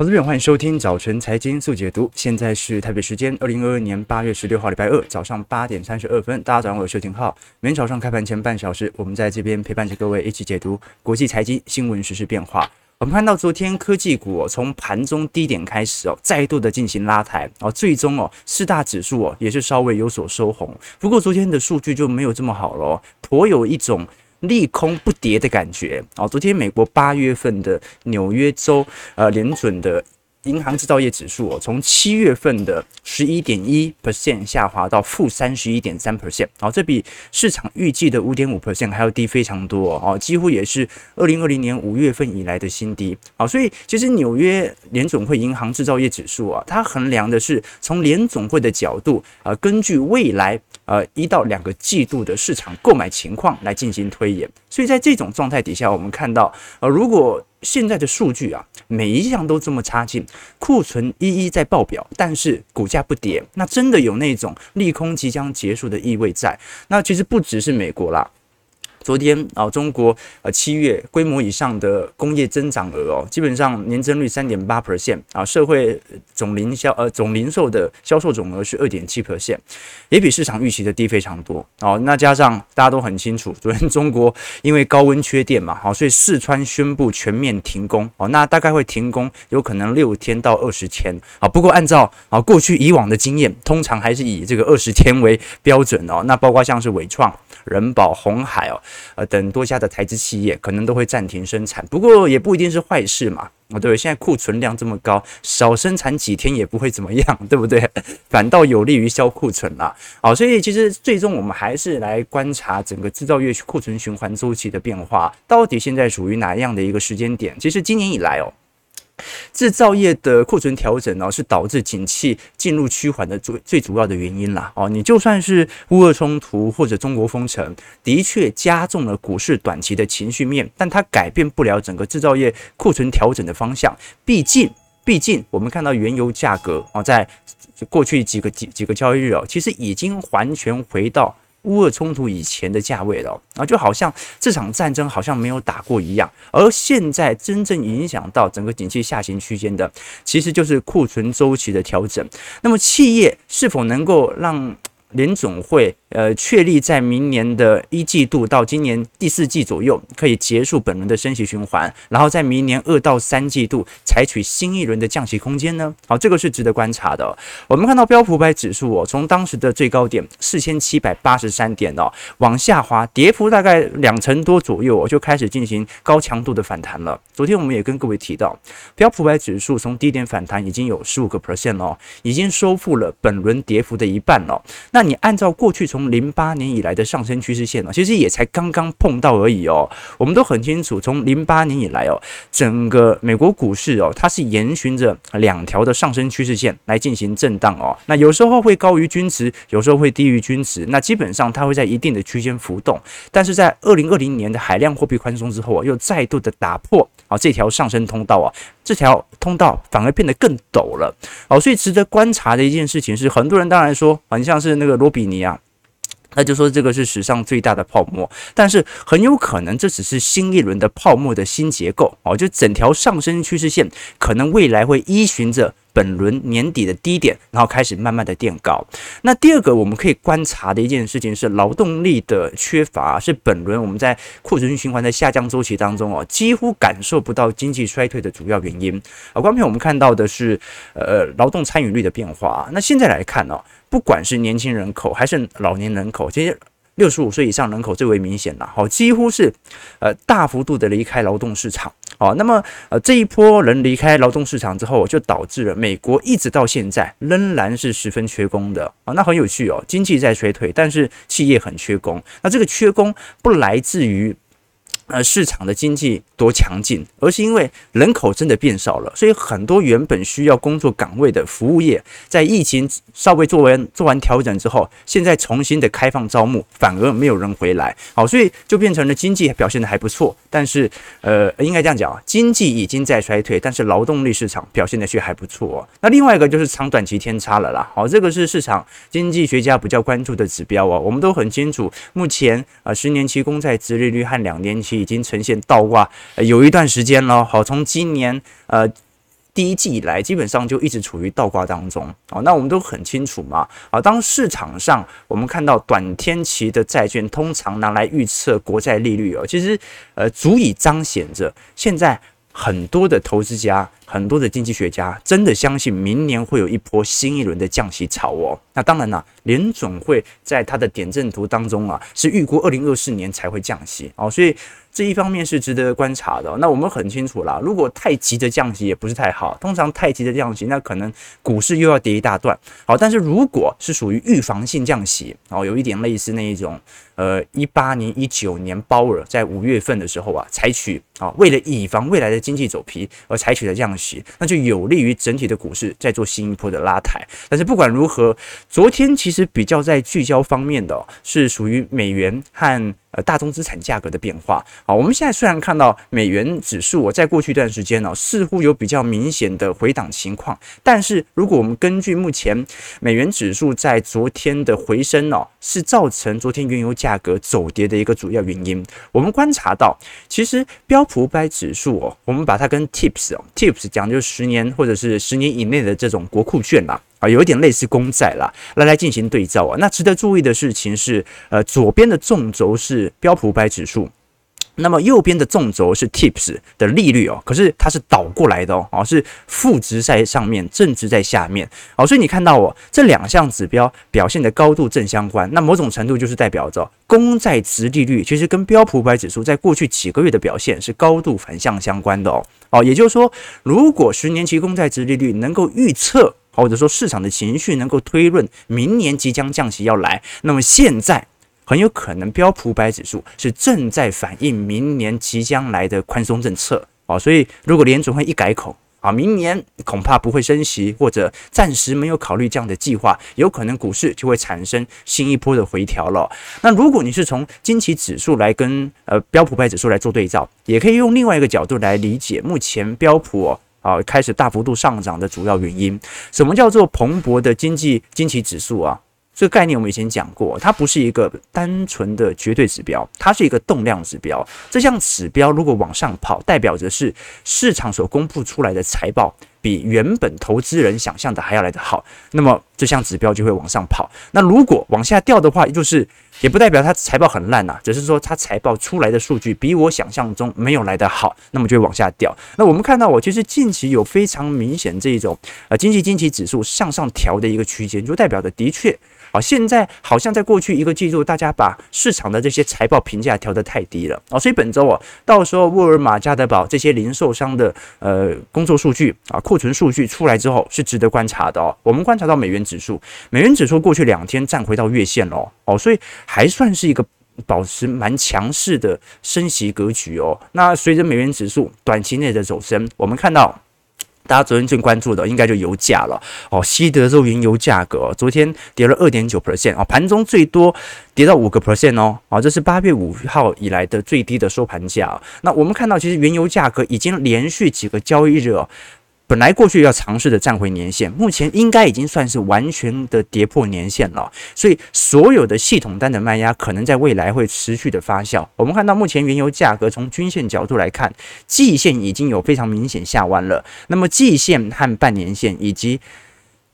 投资朋友，欢迎收听早晨财经速解读。现在是台北时间二零二二年八月十六号礼拜二早上八点三十二分。大家早上好，我是邱廷浩。每天早上开盘前半小时，我们在这边陪伴着各位一起解读国际财经新闻、时事变化。我们看到昨天科技股，从盘中低点开始哦，再度的进行拉抬哦，最终哦，四大指数哦也是稍微有所收红。不过昨天的数据就没有这么好了，颇有一种。利空不跌的感觉啊！昨天美国八月份的纽约州呃联准的。银行制造业指数哦，从七月份的十一点一 percent 下滑到负三十一点三 percent，好，这比市场预计的五点五 percent 还要低非常多哦，几乎也是二零二零年五月份以来的新低。好，所以其实纽约联准会银行制造业指数啊，它衡量的是从联总会的角度啊，根据未来呃一到两个季度的市场购买情况来进行推演。所以在这种状态底下，我们看到呃，如果现在的数据啊，每一项都这么差劲，库存一一在爆表，但是股价不跌，那真的有那种利空即将结束的意味在。那其实不只是美国啦。昨天啊，中国呃七月规模以上的工业增长额哦，基本上年增率三点八 percent 啊，社会总零销呃总零售的销售总额是二点七 percent，也比市场预期的低非常多哦。那加上大家都很清楚，昨天中国因为高温缺电嘛，好，所以四川宣布全面停工哦，那大概会停工有可能六天到二十天啊。不过按照啊过去以往的经验，通常还是以这个二十天为标准哦。那包括像是纬创。人保、红海哦，呃等多家的台资企业可能都会暂停生产，不过也不一定是坏事嘛。啊，对，现在库存量这么高，少生产几天也不会怎么样，对不对？反倒有利于消库存啦。好，所以其实最终我们还是来观察整个制造业库存循环周期的变化，到底现在属于哪样的一个时间点？其实今年以来哦。制造业的库存调整呢，是导致景气进入趋缓的最最主要的原因啦。哦，你就算是乌俄冲突或者中国封城，的确加重了股市短期的情绪面，但它改变不了整个制造业库存调整的方向。毕竟，毕竟我们看到原油价格啊，在过去几个几几个交易日哦，其实已经完全回到。乌俄冲突以前的价位了，啊，就好像这场战争好像没有打过一样。而现在真正影响到整个景气下行区间的，其实就是库存周期的调整。那么企业是否能够让联总会呃确立在明年的一季度到今年第四季左右可以结束本轮的升息循环，然后在明年二到三季度采取新一轮的降息空间呢？好，这个是值得观察的。我们看到标普五百指数哦，从当时的最高点四千七百八十三点哦往下滑，跌幅大概两成多左右，就开始进行高强度的反弹了。昨天我们也跟各位提到，标普五百指数从低点反弹已经有十五个 percent 哦，已经收复了本轮跌幅的一半了。那你按照过去从零八年以来的上升趋势线呢，其实也才刚刚碰到而已哦。我们都很清楚，从零八年以来哦，整个美国股市哦，它是沿循着两条的上升趋势线来进行震荡哦。那有时候会高于均值，有时候会低于均值。那基本上它会在一定的区间浮动。但是在二零二零年的海量货币宽松之后啊，又再度的打破啊这条上升通道啊，这条通道反而变得更陡了哦。所以值得观察的一件事情是，很多人当然说，很像是那个。罗比尼啊，那就说这个是史上最大的泡沫，但是很有可能这只是新一轮的泡沫的新结构哦，就整条上升趋势线可能未来会依循着。本轮年底的低点，然后开始慢慢的垫高。那第二个我们可以观察的一件事情是，劳动力的缺乏是本轮我们在库存循环的下降周期当中哦，几乎感受不到经济衰退的主要原因。啊，观众朋友，我们看到的是呃劳动参与率的变化。那现在来看呢，不管是年轻人口还是老年人口，其实。六十五岁以上人口最为明显了，好，几乎是呃大幅度的离开劳动市场，好，那么呃这一波人离开劳动市场之后，就导致了美国一直到现在仍然是十分缺工的，啊，那很有趣哦，经济在衰退，但是企业很缺工，那这个缺工不来自于。呃，市场的经济多强劲，而是因为人口真的变少了，所以很多原本需要工作岗位的服务业，在疫情稍微做完做完调整之后，现在重新的开放招募，反而没有人回来。好，所以就变成了经济表现的还不错，但是呃，应该这样讲，经济已经在衰退，但是劳动力市场表现的却还不错哦。那另外一个就是长短期天差了啦。好，这个是市场经济学家比较关注的指标哦。我们都很清楚，目前呃十年期公债殖利率和两年期。已经呈现倒挂，有一段时间了。好，从今年呃。第一季以来基本上就一直处于倒挂当中啊。那我们都很清楚嘛啊，当市场上我们看到短天期的债券通常拿来预测国债利率哦，其实呃足以彰显着现在很多的投资家。很多的经济学家真的相信明年会有一波新一轮的降息潮哦。那当然了，联准会在它的点阵图当中啊，是预估二零二四年才会降息哦。所以这一方面是值得观察的。那我们很清楚啦，如果太急的降息也不是太好。通常太急的降息，那可能股市又要跌一大段。好，但是如果是属于预防性降息哦，有一点类似那一种，呃，一八年、一九年鲍尔在五月份的时候啊，采取啊，为了以防未来的经济走皮而采取的降息。那就有利于整体的股市再做新一波的拉抬。但是不管如何，昨天其实比较在聚焦方面的是属于美元和呃大宗资产价格的变化。好，我们现在虽然看到美元指数哦，在过去一段时间呢，似乎有比较明显的回档情况，但是如果我们根据目前美元指数在昨天的回升哦，是造成昨天原油价格走跌的一个主要原因。我们观察到，其实标普五百指数哦，我们把它跟 TIPS 哦，TIPS 讲就是十年或者是十年以内的这种国库券啦，啊，啊有一点类似公债啦，来来进行对照啊。那值得注意的事情是，呃，左边的纵轴是标普五百指数。那么右边的纵轴是 TIPS 的利率哦，可是它是倒过来的哦，哦是负值在上面，正值在下面，哦，所以你看到哦，这两项指标表现的高度正相关，那某种程度就是代表着公债值利率其实跟标普五百指数在过去几个月的表现是高度反向相关的哦，哦，也就是说，如果十年期公债值利率能够预测，或者说市场的情绪能够推论明年即将降息要来，那么现在。很有可能标普百指数是正在反映明年即将来的宽松政策啊，所以如果联准会一改口啊，明年恐怕不会升息，或者暂时没有考虑这样的计划，有可能股市就会产生新一波的回调了。那如果你是从经济指数来跟呃标普百指数来做对照，也可以用另外一个角度来理解目前标普啊开始大幅度上涨的主要原因。什么叫做蓬勃的经济经济指数啊？这个概念我们以前讲过，它不是一个单纯的绝对指标，它是一个动量指标。这项指标如果往上跑，代表着是市场所公布出来的财报比原本投资人想象的还要来得好，那么这项指标就会往上跑。那如果往下掉的话，就是也不代表它财报很烂呐，只是说它财报出来的数据比我想象中没有来得好，那么就会往下掉。那我们看到，我其实近期有非常明显这一种呃经济经济指数向上调的一个区间，就代表着的确。啊，现在好像在过去一个季度，大家把市场的这些财报评价调得太低了啊，所以本周啊，到时候沃尔玛、家得宝这些零售商的呃工作数据啊、库存数据出来之后，是值得观察的哦。我们观察到美元指数，美元指数过去两天站回到月线了哦，所以还算是一个保持蛮强势的升息格局哦。那随着美元指数短期内的走升，我们看到。大家昨天最关注的应该就油价了哦，西德州原油价格昨天跌了二点九 percent 哦，盘中最多跌到五个 percent 哦，啊，这是八月五号以来的最低的收盘价。那我们看到，其实原油价格已经连续几个交易日。本来过去要尝试的站回年线，目前应该已经算是完全的跌破年线了，所以所有的系统单的卖压可能在未来会持续的发酵。我们看到目前原油价格从均线角度来看，季线已经有非常明显下弯了，那么季线和半年线以及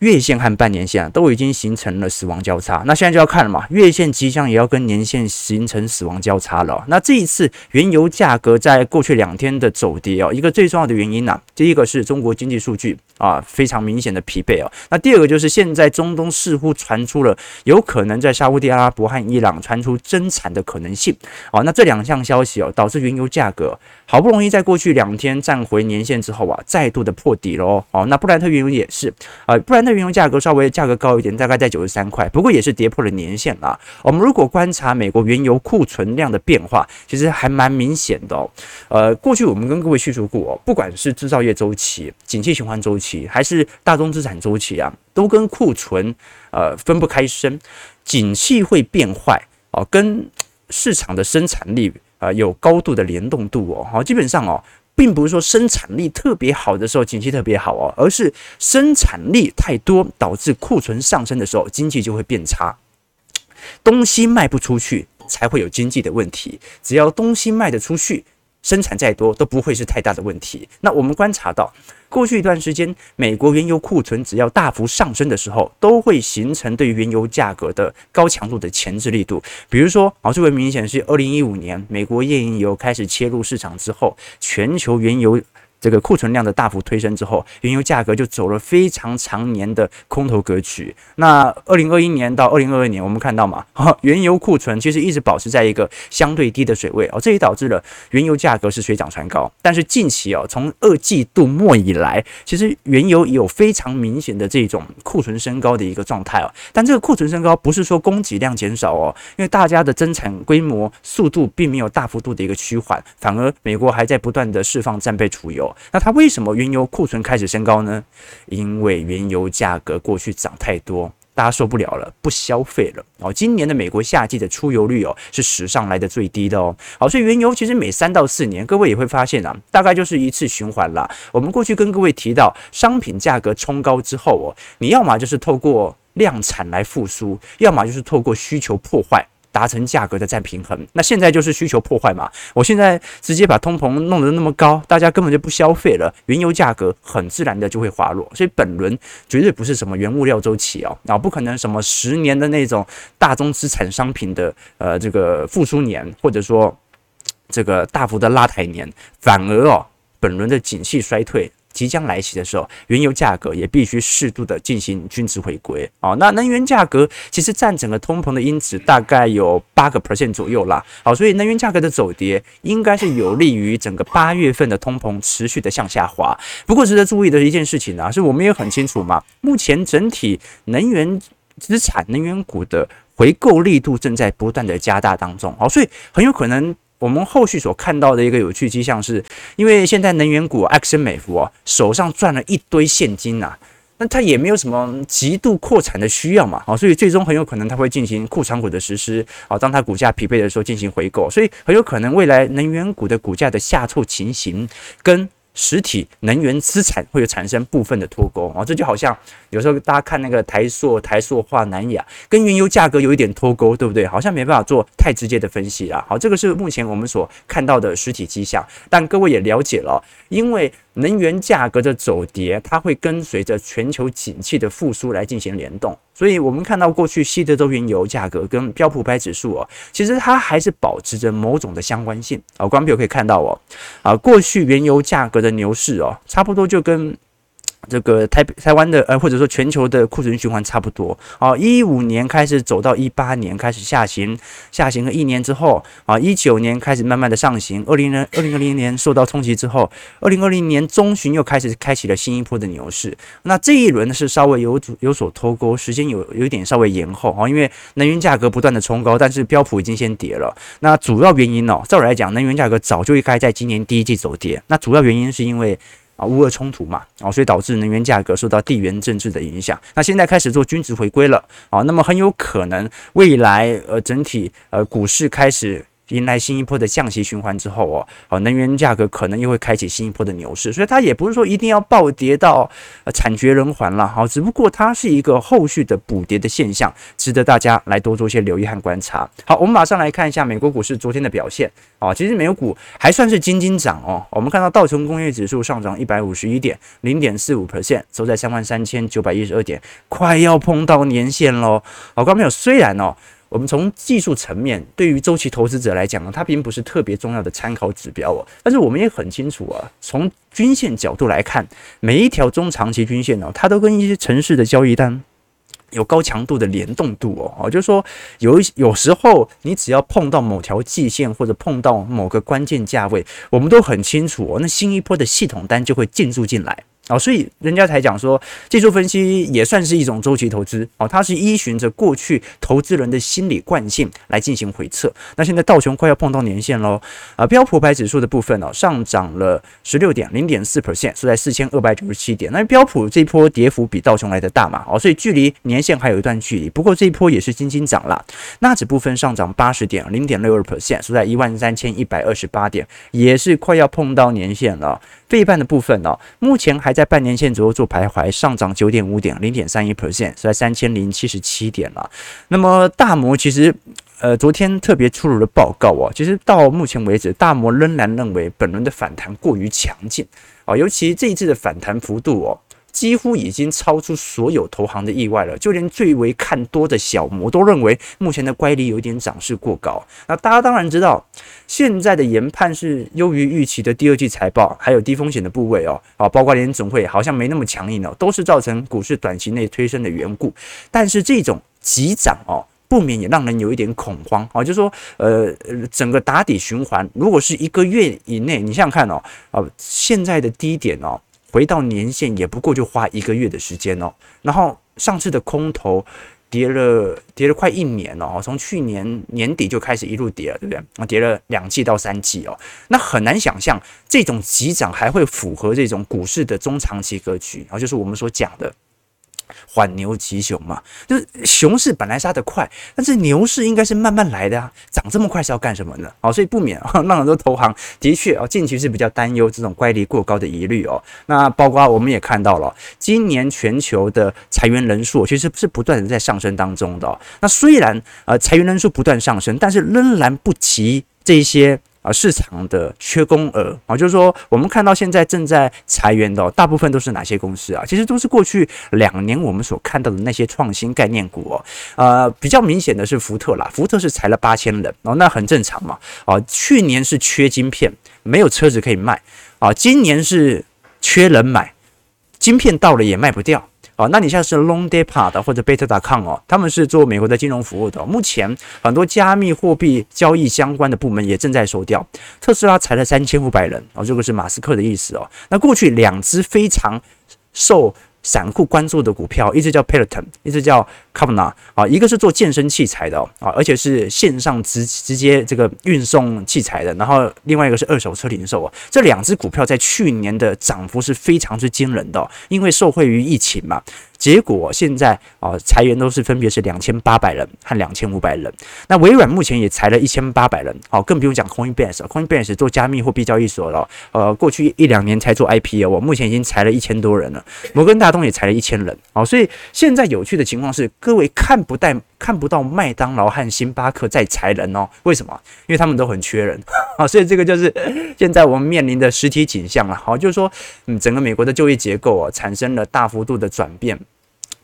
月线和半年线啊，都已经形成了死亡交叉。那现在就要看了嘛，月线即将也要跟年线形成死亡交叉了。那这一次原油价格在过去两天的走跌哦，一个最重要的原因呢，第一个是中国经济数据啊非常明显的疲惫哦。那第二个就是现在中东似乎传出了有可能在沙乌地阿拉伯和伊朗传出增产的可能性哦。那这两项消息哦，导致原油价格好不容易在过去两天站回年线之后啊，再度的破底喽。哦，那布兰特原油也是啊，布兰。特原油价格稍微价格高一点，大概在九十三块，不过也是跌破了年线了。我们如果观察美国原油库存量的变化，其实还蛮明显的哦。呃，过去我们跟各位叙述过哦，不管是制造业周期、景气循环周期，还是大宗资产周期啊，都跟库存呃分不开身。景气会变坏哦，跟市场的生产力啊有高度的联动度哦。好，基本上哦。并不是说生产力特别好的时候景气特别好哦，而是生产力太多导致库存上升的时候经济就会变差。东西卖不出去才会有经济的问题，只要东西卖得出去，生产再多都不会是太大的问题。那我们观察到，过去一段时间，美国原油库存只要大幅上升的时候，都会形成对原油价格的高强度的前置力度。比如说，啊，最为明显是二零一五年美国页岩油开始切入市场之后，全球原油。这个库存量的大幅推升之后，原油价格就走了非常长年的空头格局。那二零二一年到二零二二年，我们看到嘛，原油库存其实一直保持在一个相对低的水位哦，这也导致了原油价格是水涨船高。但是近期哦，从二季度末以来，其实原油有非常明显的这种库存升高的一个状态哦。但这个库存升高不是说供给量减少哦，因为大家的增产规模速度并没有大幅度的一个趋缓，反而美国还在不断的释放战备储油。那它为什么原油库存开始升高呢？因为原油价格过去涨太多，大家受不了了，不消费了哦。今年的美国夏季的出油率哦是史上来的最低的哦。好，所以原油其实每三到四年，各位也会发现啊，大概就是一次循环啦。我们过去跟各位提到，商品价格冲高之后哦，你要么就是透过量产来复苏，要么就是透过需求破坏。达成价格的再平衡，那现在就是需求破坏嘛。我现在直接把通膨弄得那么高，大家根本就不消费了，原油价格很自然的就会滑落。所以本轮绝对不是什么原物料周期哦，啊，不可能什么十年的那种大宗资产商品的呃这个复苏年，或者说这个大幅的拉抬年，反而哦，本轮的景气衰退。即将来袭的时候，原油价格也必须适度的进行均值回归啊。那能源价格其实占整个通膨的因子大概有八个 percent 左右啦。好，所以能源价格的走跌应该是有利于整个八月份的通膨持续的向下滑。不过值得注意的一件事情呢，是我们也很清楚嘛，目前整体能源资产、能源股的回购力度正在不断的加大当中。好，所以很有可能。我们后续所看到的一个有趣迹象是，因为现在能源股埃克森美孚啊手上赚了一堆现金呐、啊，那它也没有什么极度扩产的需要嘛，啊，所以最终很有可能它会进行库存股的实施啊，当它股价匹配的时候进行回购，所以很有可能未来能源股的股价的下挫情形跟。实体能源资产会有产生部分的脱钩啊，这就好像有时候大家看那个台塑、台塑化、南亚跟原油价格有一点脱钩，对不对？好像没办法做太直接的分析啦。好，这个是目前我们所看到的实体迹象，但各位也了解了，因为。能源价格的走跌，它会跟随着全球景气的复苏来进行联动，所以我们看到过去西德州原油价格跟标普百指数哦，其实它还是保持着某种的相关性啊。观众朋友可以看到哦，啊，过去原油价格的牛市哦，差不多就跟。这个台台湾的呃，或者说全球的库存循环差不多啊，一五年开始走到一八年开始下行，下行了一年之后啊，一九年开始慢慢的上行，二零年二零二零年受到冲击之后，二零二零年中旬又开始开启了新一波的牛市。那这一轮呢是稍微有有所脱钩，时间有有点稍微延后啊，因为能源价格不断的冲高，但是标普已经先跌了。那主要原因呢，照理来讲，能源价格早就应该在今年第一季走跌。那主要原因是因为。啊，乌俄冲突嘛，啊，所以导致能源价格受到地缘政治的影响。那现在开始做均值回归了，啊，那么很有可能未来呃整体呃股市开始。迎来新一波的降息循环之后哦，哦，能源价格可能又会开启新一波的牛市，所以它也不是说一定要暴跌到惨绝人寰了，好，只不过它是一个后续的补跌的现象，值得大家来多做一些留意和观察。好，我们马上来看一下美国股市昨天的表现啊，其实美国股还算是惊惊涨哦，我们看到道琼工业指数上涨一百五十一点，零点四五 percent，收在三万三千九百一十二点，快要碰到年线喽。好，观众朋友，虽然哦。我们从技术层面，对于周期投资者来讲呢，它并不是特别重要的参考指标哦。但是我们也很清楚啊，从均线角度来看，每一条中长期均线呢，它都跟一些城市的交易单有高强度的联动度哦。哦，就是说有一有时候你只要碰到某条季线或者碰到某个关键价位，我们都很清楚哦，那新一波的系统单就会进驻进来。哦，所以人家才讲说，技术分析也算是一种周期投资哦，它是依循着过去投资人的心理惯性来进行回测。那现在道琼快要碰到年线喽，啊，标普百指数的部分哦，上涨了十六点零点四 percent，是在四千二百九十七点。那标普这一波跌幅比道琼来的大嘛，哦，所以距离年线还有一段距离。不过这一波也是轻轻涨了。纳指部分上涨八十点零点六二 percent，是在一万三千一百二十八点，也是快要碰到年线了。费半的部分呢、目前还在半年线左右做徘徊，上涨九点五点，零点三一 percent，是在三千零七十七点了。那么大摩其实呃，昨天特别出炉的报告哦，其实到目前为止，大摩仍然认为本轮的反弹过于强劲啊，尤其这一次的反弹幅度哦。几乎已经超出所有投行的意外了，就连最为看多的小摩都认为目前的乖离有点涨势过高。那大家当然知道，现在的研判是优于预期的第二季财报，还有低风险的部位哦，啊，包括连总会好像没那么强硬哦，都是造成股市短期内推升的缘故。但是这种急涨哦，不免也让人有一点恐慌啊，就是说，呃，整个打底循环，如果是一个月以内，你想想看哦，啊，现在的低点哦。回到年限也不过就花一个月的时间哦，然后上次的空头跌了跌了快一年了哦，从去年年底就开始一路跌了，对不对？啊，跌了两季到三季哦，那很难想象这种急涨还会符合这种股市的中长期格局，然后就是我们所讲的。缓牛急熊嘛，就是熊市本来杀得快，但是牛市应该是慢慢来的啊，涨这么快是要干什么呢？好，所以不免啊，让很多投行的确啊，近期是比较担忧这种乖离过高的疑虑哦。那包括我们也看到了，今年全球的裁员人数其实是不断的在上升当中的。那虽然呃裁员人数不断上升，但是仍然不及这些。啊，市场的缺工额啊，就是说，我们看到现在正在裁员的大部分都是哪些公司啊？其实都是过去两年我们所看到的那些创新概念股哦。呃，比较明显的是福特啦，福特是裁了八千人哦，那很正常嘛。啊，去年是缺晶片，没有车子可以卖啊，今年是缺人买，晶片到了也卖不掉。哦，那你像是 Long Depart 或者 Beta.com 哦，他们是做美国的金融服务的。目前很多加密货币交易相关的部门也正在收掉。特斯拉裁了三千五百人哦，这个是马斯克的意思哦。那过去两只非常受散户关注的股票，一只叫 Peloton，一只叫 Kavna 啊，一个是做健身器材的啊，而且是线上直直接这个运送器材的，然后另外一个是二手车零售啊，这两只股票在去年的涨幅是非常之惊人的，因为受惠于疫情嘛。结果现在啊，裁员都是分别是两千八百人和两千五百人。那微软目前也裁了一千八百人，好，更不用讲 Coinbase，Coinbase 做加密货币交易所了，呃，过去一两年才做 IPO，我目前已经裁了一千多人了。摩根大通也裁了一千人，哦，所以现在有趣的情况是，各位看不带看不到麦当劳和星巴克在裁人哦，为什么？因为他们都很缺人啊，所以这个就是现在我们面临的实体景象了。好，就是说，嗯，整个美国的就业结构啊，产生了大幅度的转变。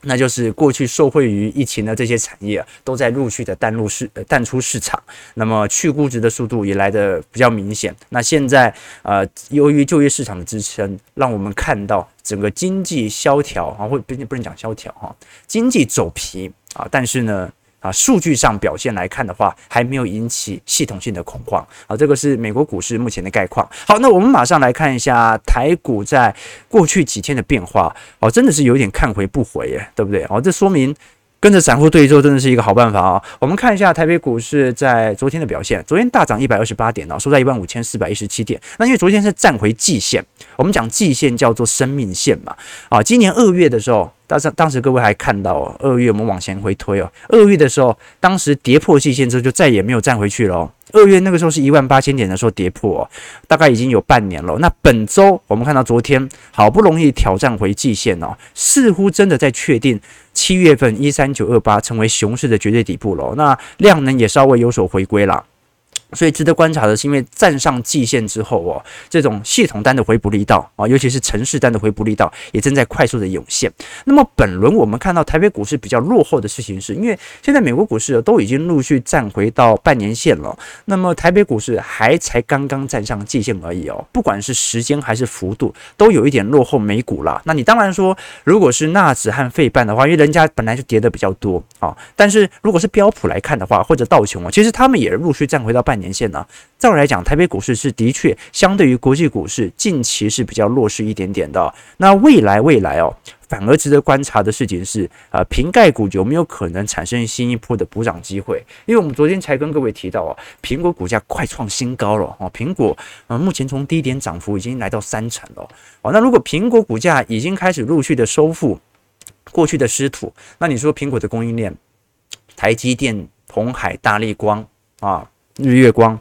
那就是过去受惠于疫情的这些产业，都在陆续的淡入市淡出市场，那么去估值的速度也来的比较明显。那现在呃，由于就业市场的支撑，让我们看到整个经济萧条啊，或不不能讲萧条哈，经济走皮啊，但是呢。啊，数据上表现来看的话，还没有引起系统性的恐慌。啊，这个是美国股市目前的概况。好，那我们马上来看一下台股在过去几天的变化。哦，真的是有点看回不回耶，对不对？哦，这说明。跟着散户对一做真的是一个好办法啊！我们看一下台北股市在昨天的表现，昨天大涨一百二十八点哦，收在一万五千四百一十七点。那因为昨天是站回季线，我们讲季线叫做生命线嘛。啊，今年二月的时候，当时当时各位还看到二月我们往前回推哦，二月的时候，当时跌破季线之后就再也没有站回去了哦。二月那个时候是一万八千点的时候跌破，大概已经有半年了。那本周我们看到昨天好不容易挑战回季线哦，似乎真的在确定七月份一三九二八成为熊市的绝对底部了。那量能也稍微有所回归了。所以值得观察的是，因为站上季线之后哦，这种系统单的回补力道啊，尤其是城市单的回补力道也正在快速的涌现。那么本轮我们看到台北股市比较落后的事情是，因为现在美国股市都已经陆续站回到半年线了，那么台北股市还才刚刚站上季线而已哦，不管是时间还是幅度，都有一点落后美股了。那你当然说，如果是纳指和费半的话，因为人家本来就跌得比较多啊，但是如果是标普来看的话，或者道琼啊，其实他们也陆续站回到半年年。限呢？照来讲，台北股市是的确相对于国际股市近期是比较弱势一点点的。那未来未来哦，反而值得观察的事情是，呃，瓶盖股有没有可能产生新一波的补涨机会？因为我们昨天才跟各位提到哦，苹果股价快创新高了哦，苹果呃目前从低点涨幅已经来到三成了哦。那如果苹果股价已经开始陆续的收复过去的失土，那你说苹果的供应链，台积电、鸿海、大立光啊。日月光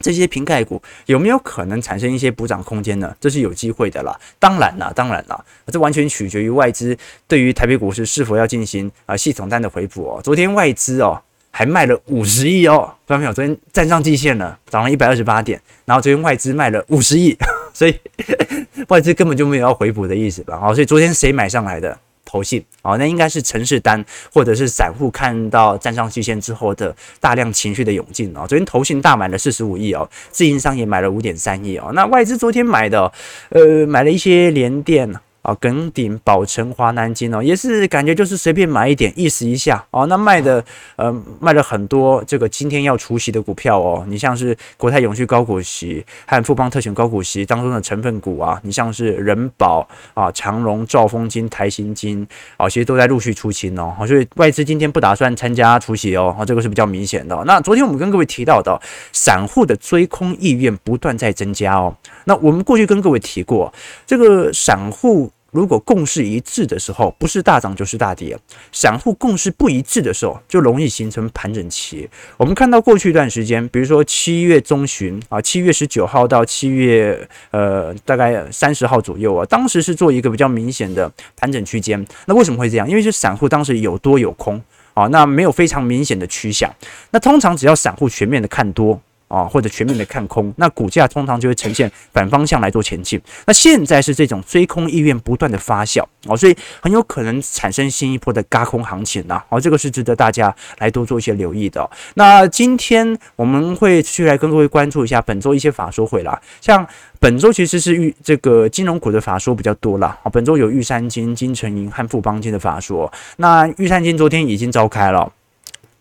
这些苹概股有没有可能产生一些补涨空间呢？这是有机会的啦。当然啦，当然啦，这完全取决于外资对于台北股市是否要进行啊系统单的回补哦。昨天外资哦还卖了五十亿哦，观众朋友，昨天站上季线了，涨了一百二十八点，然后昨天外资卖了五十亿，所以 外资根本就没有要回补的意思吧？好，所以昨天谁买上来的？投信，哦，那应该是城市单或者是散户看到站上季线之后的大量情绪的涌进哦。昨天投信大买了四十五亿哦，自营商也买了五点三亿哦。那外资昨天买的，呃，买了一些联电。啊，耿鼎、宝成、华南金哦，也是感觉就是随便买一点，意思一下哦。那卖的呃卖了很多这个今天要除息的股票哦。你像是国泰永续高股息和富邦特选高股息当中的成分股啊，你像是人保啊、长荣、兆丰金、台新金啊，其实都在陆续出清哦。所以外资今天不打算参加除息哦，这个是比较明显的。那昨天我们跟各位提到的，散户的追空意愿不断在增加哦。那我们过去跟各位提过，这个散户。如果共识一致的时候，不是大涨就是大跌；散户共识不一致的时候，就容易形成盘整期。我们看到过去一段时间，比如说七月中旬啊，七月十九号到七月呃大概三十号左右啊，当时是做一个比较明显的盘整区间。那为什么会这样？因为是散户当时有多有空啊，那没有非常明显的趋向。那通常只要散户全面的看多。啊，或者全面的看空，那股价通常就会呈现反方向来做前进。那现在是这种追空意愿不断的发酵哦，所以很有可能产生新一波的轧空行情呐。哦，这个是值得大家来多做一些留意的。那今天我们会继续来跟各位关注一下本周一些法说会啦，像本周其实是玉这个金融股的法说比较多啦。啊，本周有玉山金、金城银和富邦金的法说。那玉山金昨天已经召开了。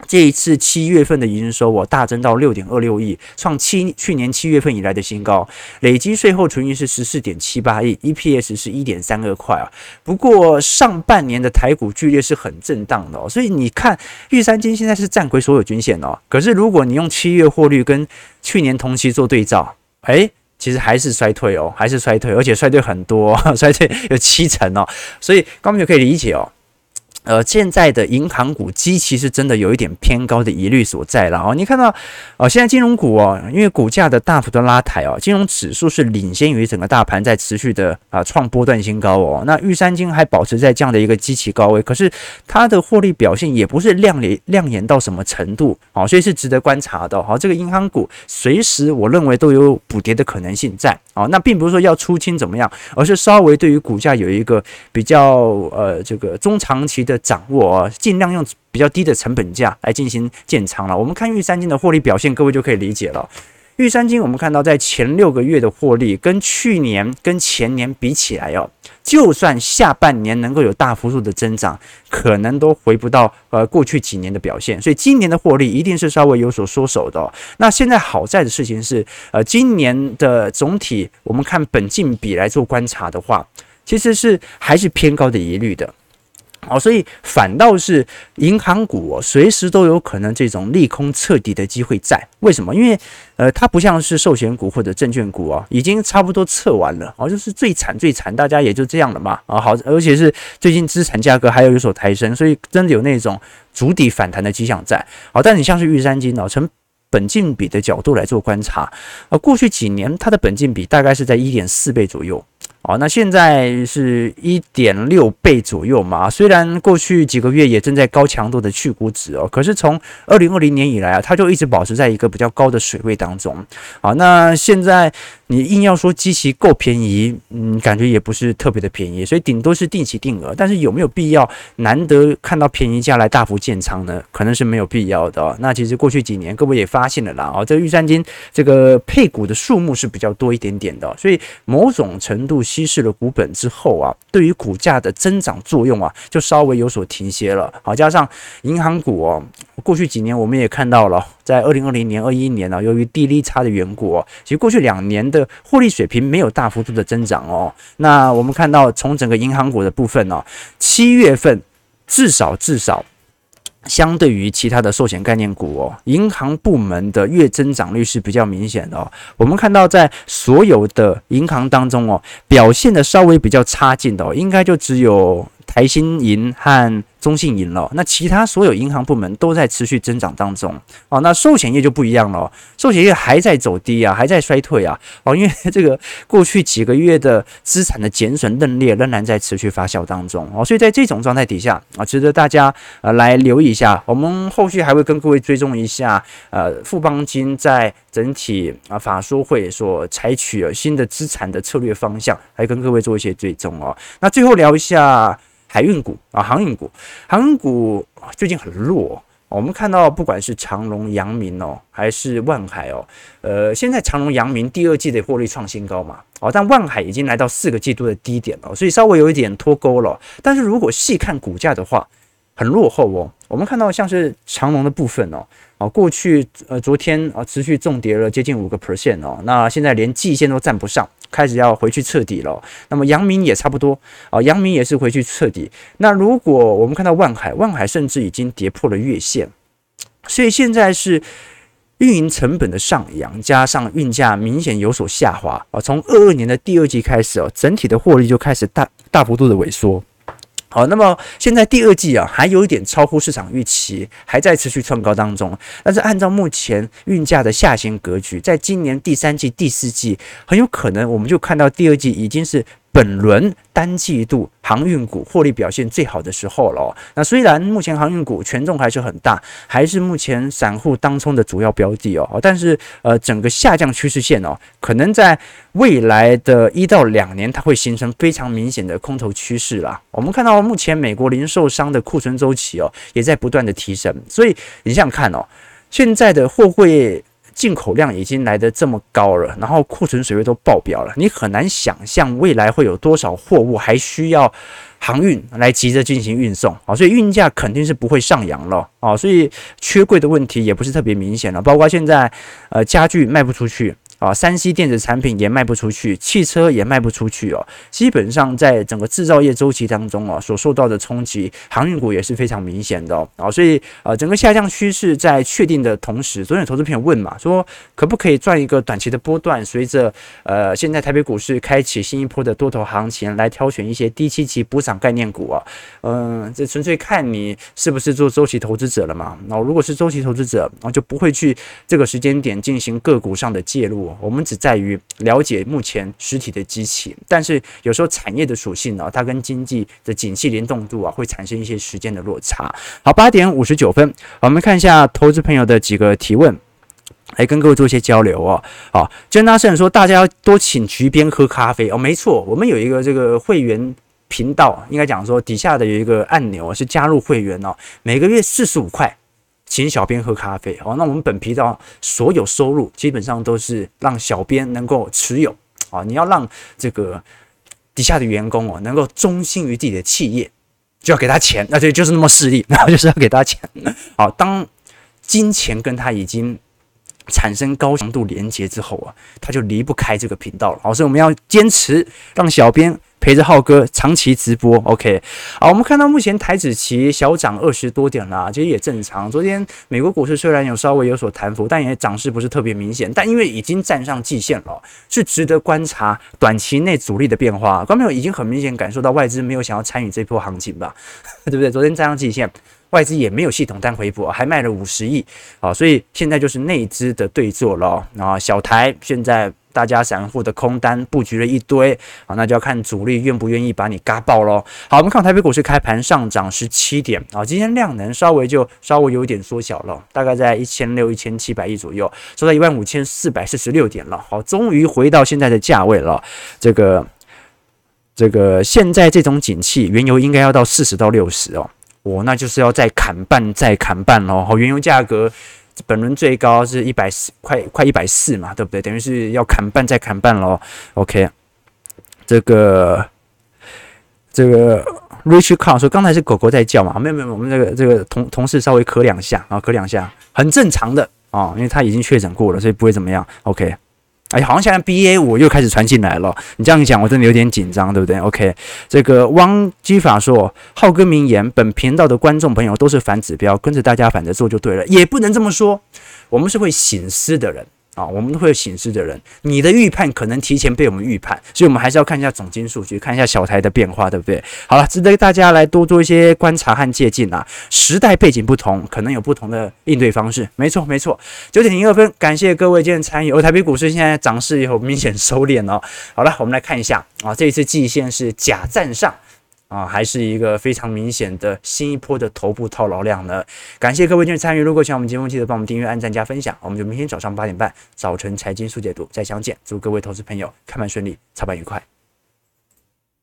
这一次七月份的营收我，大增到六点二六亿，创七去年七月份以来的新高，累计税后纯益是十四点七八亿，EPS 是一点三二块啊。不过上半年的台股剧烈是很震荡的哦，所以你看玉山金现在是站回所有均线哦。可是如果你用七月获率跟去年同期做对照，诶，其实还是衰退哦，还是衰退，而且衰退很多，衰退有七成哦。所以刚刚就可以理解哦。呃，现在的银行股基期是真的有一点偏高的疑虑所在了哦。你看到，哦，现在金融股哦，因为股价的大幅的拉抬哦，金融指数是领先于整个大盘在持续的啊创波段新高哦。那玉山金还保持在这样的一个基期高位，可是它的获利表现也不是亮眼亮眼到什么程度哦，所以是值得观察的。好，这个银行股随时我认为都有补跌的可能性在哦。那并不是说要出清怎么样，而是稍微对于股价有一个比较呃这个中长期的。掌握啊，尽量用比较低的成本价来进行建仓了。我们看玉山金的获利表现，各位就可以理解了。玉山金我们看到在前六个月的获利，跟去年跟前年比起来哦，就算下半年能够有大幅度的增长，可能都回不到呃过去几年的表现。所以今年的获利一定是稍微有所缩手的。那现在好在的事情是，呃，今年的总体我们看本净比来做观察的话，其实是还是偏高的疑虑的。哦，所以反倒是银行股哦，随时都有可能这种利空彻底的机会在。为什么？因为呃，它不像是寿险股或者证券股啊，已经差不多测完了哦，就是最惨最惨，大家也就这样了嘛。啊，好，而且是最近资产价格还有有所抬升，所以真的有那种筑底反弹的迹象在。好，但你像是玉山金哦，从本净比的角度来做观察，呃，过去几年它的本净比大概是在一点四倍左右。哦，那现在是一点六倍左右嘛。虽然过去几个月也正在高强度的去估值哦，可是从二零二零年以来啊，它就一直保持在一个比较高的水位当中。好，那现在你硬要说基期够便宜，嗯，感觉也不是特别的便宜，所以顶多是定期定额。但是有没有必要难得看到便宜价来大幅建仓呢？可能是没有必要的哦。那其实过去几年各位也发现了啦，哦，这个玉山金这个配股的数目是比较多一点点的，所以某种程度。稀释了股本之后啊，对于股价的增长作用啊，就稍微有所停歇了。好，加上银行股哦，过去几年我们也看到了，在二零二零年、二一年呢，由于地利差的缘故哦，其实过去两年的获利水平没有大幅度的增长哦。那我们看到从整个银行股的部分呢，七月份至少至少。相对于其他的寿险概念股哦，银行部门的月增长率是比较明显的哦。我们看到在所有的银行当中哦，表现的稍微比较差劲的哦，应该就只有台新银和中信银了，那其他所有银行部门都在持续增长当中哦。那寿险业就不一样了，寿险业还在走低啊，还在衰退啊哦，因为 这个过去几个月的资产的减损认列仍然在持续发酵当中哦，所以在这种状态底下啊，值得大家呃来留意一下。我们后续还会跟各位追踪一下呃富邦金在整体啊法说会所采取新的资产的策略方向，来跟各位做一些追踪哦。那最后聊一下。海运股啊，航运股，航运股最近很弱。我们看到，不管是长荣、阳明哦，还是万海哦，呃，现在长荣、阳明第二季的获利创新高嘛，哦，但万海已经来到四个季度的低点了，所以稍微有一点脱钩了。但是如果细看股价的话，很落后哦。我们看到像是长荣的部分哦，啊，过去呃昨天啊持续重跌了接近五个 percent 哦，那现在连季线都站不上。开始要回去彻底了，那么阳明也差不多啊，阳明也是回去彻底。那如果我们看到万海，万海甚至已经跌破了月线，所以现在是运营成本的上扬，加上运价明显有所下滑啊。从二二年的第二季开始哦，整体的获利就开始大大幅度的萎缩。好，那么现在第二季啊，还有一点超乎市场预期，还在持续创高当中。但是按照目前运价的下行格局，在今年第三季、第四季，很有可能我们就看到第二季已经是。本轮单季度航运股获利表现最好的时候了。那虽然目前航运股权重还是很大，还是目前散户当冲的主要标的哦，但是呃，整个下降趋势线哦，可能在未来的一到两年，它会形成非常明显的空头趋势啦。我们看到目前美国零售商的库存周期哦，也在不断的提升，所以你想想看哦，现在的货柜。进口量已经来的这么高了，然后库存水位都爆表了，你很难想象未来会有多少货物还需要航运来急着进行运送啊，所以运价肯定是不会上扬了啊，所以缺柜的问题也不是特别明显了，包括现在呃家具卖不出去。啊，三 C 电子产品也卖不出去，汽车也卖不出去哦。基本上在整个制造业周期当中哦，所受到的冲击，航运股也是非常明显的哦。啊，所以呃，整个下降趋势在确定的同时，昨天有投资朋友问嘛，说可不可以赚一个短期的波段？随着呃，现在台北股市开启新一波的多头行情，来挑选一些低期期补涨概念股啊。嗯、这纯粹看你是不是做周期投资者了嘛。那如果是周期投资者，那就不会去这个时间点进行个股上的介入。我们只在于了解目前实体的机器，但是有时候产业的属性呢，它跟经济的景气联动度啊，会产生一些时间的落差。好，八点五十九分，我们看一下投资朋友的几个提问，来跟各位做一些交流哦。好，珍大圣说大家要多请局边喝咖啡哦，没错，我们有一个这个会员频道，应该讲说底下的有一个按钮是加入会员哦，每个月四十五块。请小编喝咖啡哦，那我们本频道所有收入基本上都是让小编能够持有啊。你要让这个底下的员工哦能够忠心于自己的企业，就要给他钱，那就就是那么势利，然后就是要给他钱。好，当金钱跟他已经产生高强度连接之后啊，他就离不开这个频道了。好，所以我们要坚持让小编。陪着浩哥长期直播，OK，好，我们看到目前台指期小涨二十多点啦，其实也正常。昨天美国股市虽然有稍微有所弹幅，但也涨势不是特别明显。但因为已经站上季线了，是值得观察短期内主力的变化。观众朋友已经很明显感受到外资没有想要参与这波行情吧，对不对？昨天站上季线，外资也没有系统单回补，还卖了五十亿，好，所以现在就是内资的对坐了。啊，小台现在。大家散户的空单布局了一堆啊，那就要看主力愿不愿意把你嘎爆喽。好，我们看台北股市开盘上涨十七点啊，今天量能稍微就稍微有一点缩小了，大概在一千六、一千七百亿左右，收在一万五千四百四十六点了。好，终于回到现在的价位了。这个这个现在这种景气，原油应该要到四十到六十哦，我那就是要再砍半再砍半喽。好，原油价格。本轮最高是一百四，快快一百四嘛，对不对？等于是要砍半再砍半喽。OK，这个这个 Rich Car 说刚才是狗狗在叫嘛？没有没有，我们这个这个同同事稍微咳两下啊，咳两下，很正常的啊、因为他已经确诊过了，所以不会怎么样。OK。哎，好像现在 BA 五又开始传进来了。你这样讲，我真的有点紧张，对不对？OK，这个汪基法说，浩哥名言，本频道的观众朋友都是反指标，跟着大家反着做就对了。也不能这么说，我们是会醒思的人啊，我们都会有醒狮的人。你的预判可能提前被我们预判，所以我们还是要看一下总金数据，看一下小台的变化，对不对？好了，值得大家来多做一些观察和借鉴啊。时代背景不同，可能有不同的应对方式。没错，没错。九点零二分，感谢各位今天参与。而台北股市现在涨势有明显收敛哦。好了，我们来看一下啊，这一次季线是假站上。啊，还是一个非常明显的新一波的头部套牢量呢。感谢各位今日参与，如果喜欢我们节目，记得帮我们订阅、按赞、加分享。我们就明天早上八点半早晨财经速解读再相见。祝各位投资朋友开盘顺利，操盘愉快。